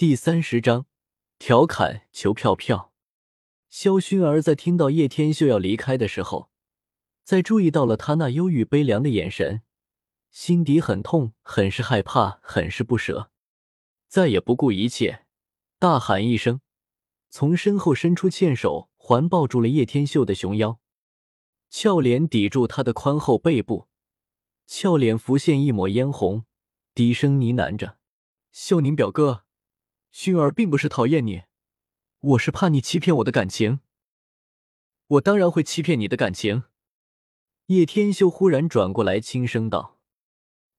第三十章调侃求票票。萧薰儿在听到叶天秀要离开的时候，在注意到了他那忧郁悲凉的眼神，心底很痛，很是害怕，很是不舍，再也不顾一切，大喊一声，从身后伸出纤手环抱住了叶天秀的熊腰，俏脸抵住他的宽厚背部，俏脸浮现一抹嫣红，低声呢喃着：“秀宁表哥。”熏儿并不是讨厌你，我是怕你欺骗我的感情。我当然会欺骗你的感情。叶天秀忽然转过来，轻声道：“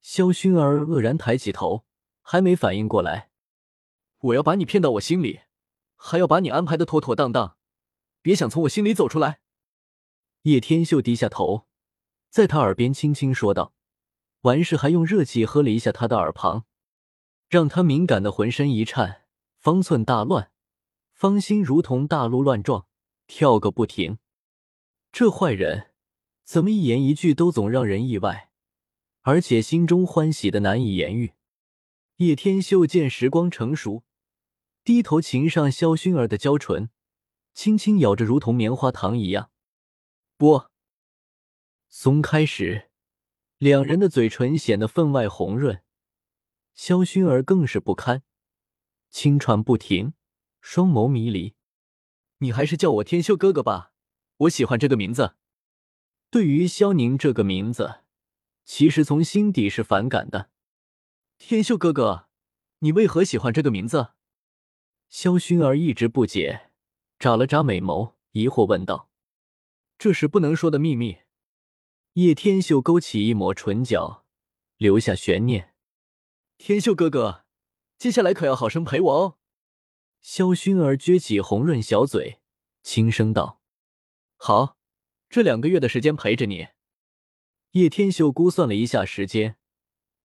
萧薰儿愕然抬起头，还没反应过来。我要把你骗到我心里，还要把你安排的妥妥当当，别想从我心里走出来。”叶天秀低下头，在他耳边轻轻说道，完事还用热气喝了一下他的耳旁，让他敏感的浑身一颤。方寸大乱，芳心如同大鹿乱撞，跳个不停。这坏人怎么一言一句都总让人意外，而且心中欢喜的难以言喻。叶天秀见时光成熟，低头擒上萧薰儿的娇唇，轻轻咬着，如同棉花糖一样。不，松开时，两人的嘴唇显得分外红润。萧薰儿更是不堪。轻喘不停，双眸迷离。你还是叫我天秀哥哥吧，我喜欢这个名字。对于萧宁这个名字，其实从心底是反感的。天秀哥哥，你为何喜欢这个名字？萧薰儿一直不解，眨了眨美眸，疑惑问道：“这是不能说的秘密。”叶天秀勾起一抹唇角，留下悬念。天秀哥哥。接下来可要好生陪我哦。萧薰儿撅起红润小嘴，轻声道：“好，这两个月的时间陪着你。”叶天秀估算了一下时间，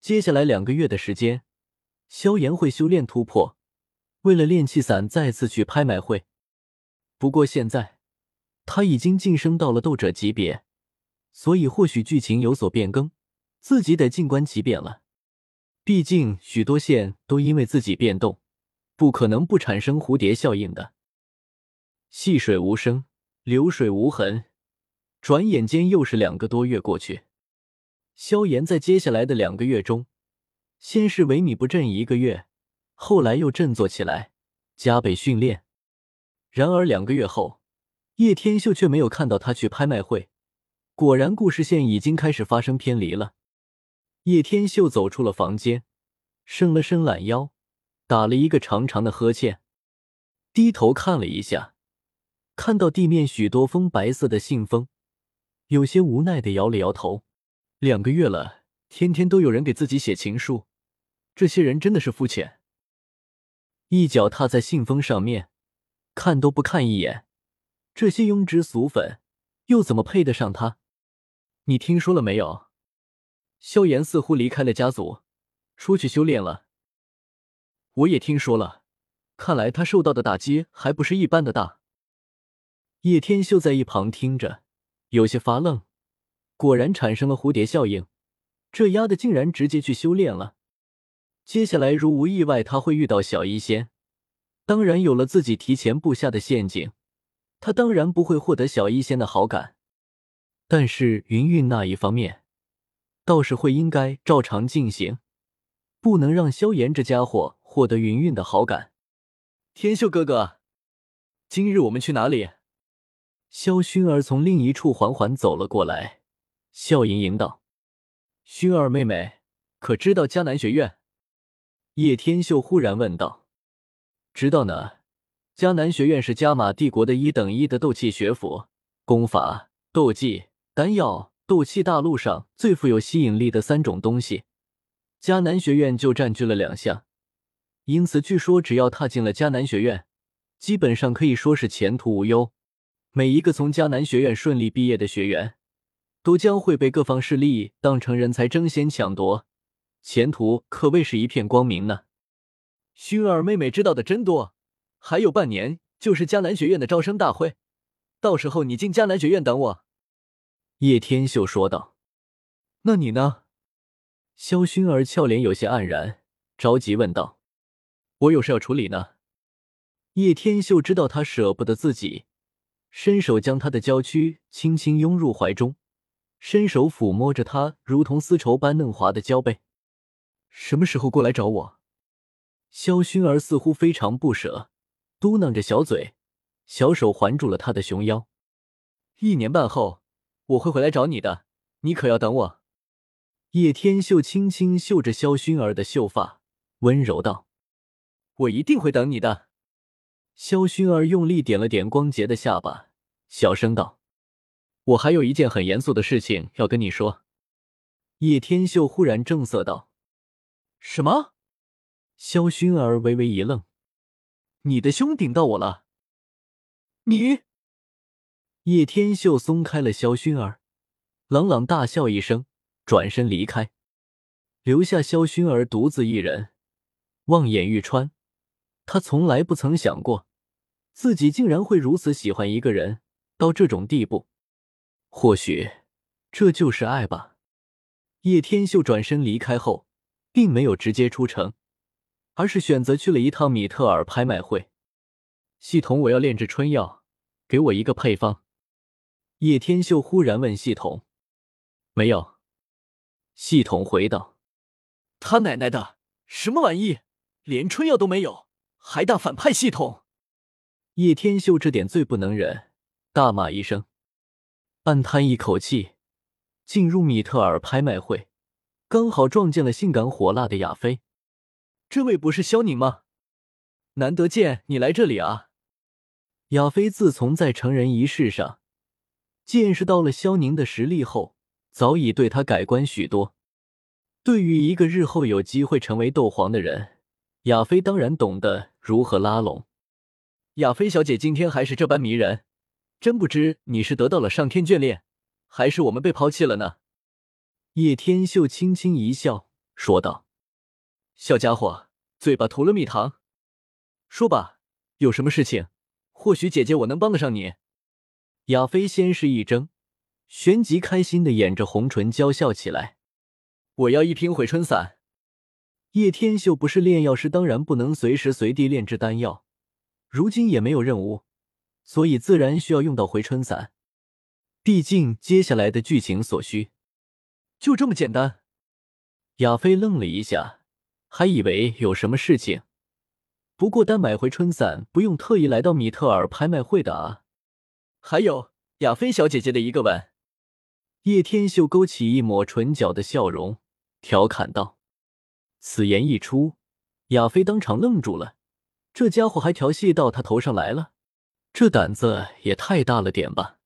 接下来两个月的时间，萧炎会修炼突破，为了炼气伞再次去拍卖会。不过现在他已经晋升到了斗者级别，所以或许剧情有所变更，自己得静观其变了。毕竟许多线都因为自己变动，不可能不产生蝴蝶效应的。细水无声，流水无痕，转眼间又是两个多月过去。萧炎在接下来的两个月中，先是萎靡不振一个月，后来又振作起来，加倍训练。然而两个月后，叶天秀却没有看到他去拍卖会。果然，故事线已经开始发生偏离了。叶天秀走出了房间，伸了伸懒腰，打了一个长长的呵欠，低头看了一下，看到地面许多封白色的信封，有些无奈的摇了摇头。两个月了，天天都有人给自己写情书，这些人真的是肤浅。一脚踏在信封上面，看都不看一眼，这些庸脂俗粉又怎么配得上他？你听说了没有？萧炎似乎离开了家族，出去修炼了。我也听说了，看来他受到的打击还不是一般的大。叶天秀在一旁听着，有些发愣。果然产生了蝴蝶效应，这丫的竟然直接去修炼了。接下来如无意外，他会遇到小医仙。当然，有了自己提前布下的陷阱，他当然不会获得小医仙的好感。但是云韵那一方面。倒是会应该照常进行，不能让萧炎这家伙获得云韵的好感。天秀哥哥，今日我们去哪里？萧薰儿从另一处缓缓走了过来，笑盈盈道：“薰儿妹妹，可知道迦南学院？”叶天秀忽然问道：“知道呢，迦南学院是加玛帝国的一等一的斗气学府，功法、斗技、丹药。”斗气大陆上最富有吸引力的三种东西，迦南学院就占据了两项。因此，据说只要踏进了迦南学院，基本上可以说是前途无忧。每一个从迦南学院顺利毕业的学员，都将会被各方势力当成人才争先抢夺，前途可谓是一片光明呢。薰儿妹妹知道的真多，还有半年就是迦南学院的招生大会，到时候你进迦南学院等我。叶天秀说道：“那你呢？”萧薰儿俏脸有些黯然，着急问道：“我有事要处理呢。叶天秀知道他舍不得自己，伸手将他的娇躯轻轻拥入怀中，伸手抚摸着他如同丝绸般嫩滑的娇背。什么时候过来找我？萧薰儿似乎非常不舍，嘟囔着小嘴，小手环住了他的熊腰。一年半后，我会回来找你的，你可要等我。叶天秀轻轻嗅着萧薰儿的秀发，温柔道：“我一定会等你的。”萧薰儿用力点了点光洁的下巴，小声道：“我还有一件很严肃的事情要跟你说。”叶天秀忽然正色道：“什么？”萧薰儿微微一愣：“你的胸顶到我了？”你。叶天秀松开了萧薰儿，朗朗大笑一声，转身离开，留下萧薰儿独自一人，望眼欲穿。他从来不曾想过。自己竟然会如此喜欢一个人到这种地步，或许这就是爱吧。叶天秀转身离开后，并没有直接出城，而是选择去了一趟米特尔拍卖会。系统，我要炼制春药，给我一个配方。叶天秀忽然问系统：“没有。”系统回道：“他奶奶的，什么玩意？连春药都没有，还大反派系统！”叶天秀这点最不能忍，大骂一声，暗叹一口气，进入米特尔拍卖会，刚好撞见了性感火辣的亚飞。这位不是萧宁吗？难得见你来这里啊！亚飞自从在成人仪式上见识到了萧宁的实力后，早已对他改观许多。对于一个日后有机会成为斗皇的人，亚飞当然懂得如何拉拢。亚菲小姐今天还是这般迷人，真不知你是得到了上天眷恋，还是我们被抛弃了呢？叶天秀轻轻一笑，说道：“小家伙，嘴巴涂了蜜糖，说吧，有什么事情？或许姐姐我能帮得上你。”亚飞先是一怔，旋即开心的掩着红唇娇笑起来：“我要一瓶回春散。”叶天秀不是炼药师，当然不能随时随地炼制丹药。如今也没有任务，所以自然需要用到回春散。毕竟接下来的剧情所需，就这么简单。亚飞愣了一下，还以为有什么事情。不过单买回春散不用特意来到米特尔拍卖会的啊。还有亚菲小姐姐的一个吻。叶天秀勾起一抹唇角的笑容，调侃道：“此言一出，亚菲当场愣住了。”这家伙还调戏到他头上来了，这胆子也太大了点吧！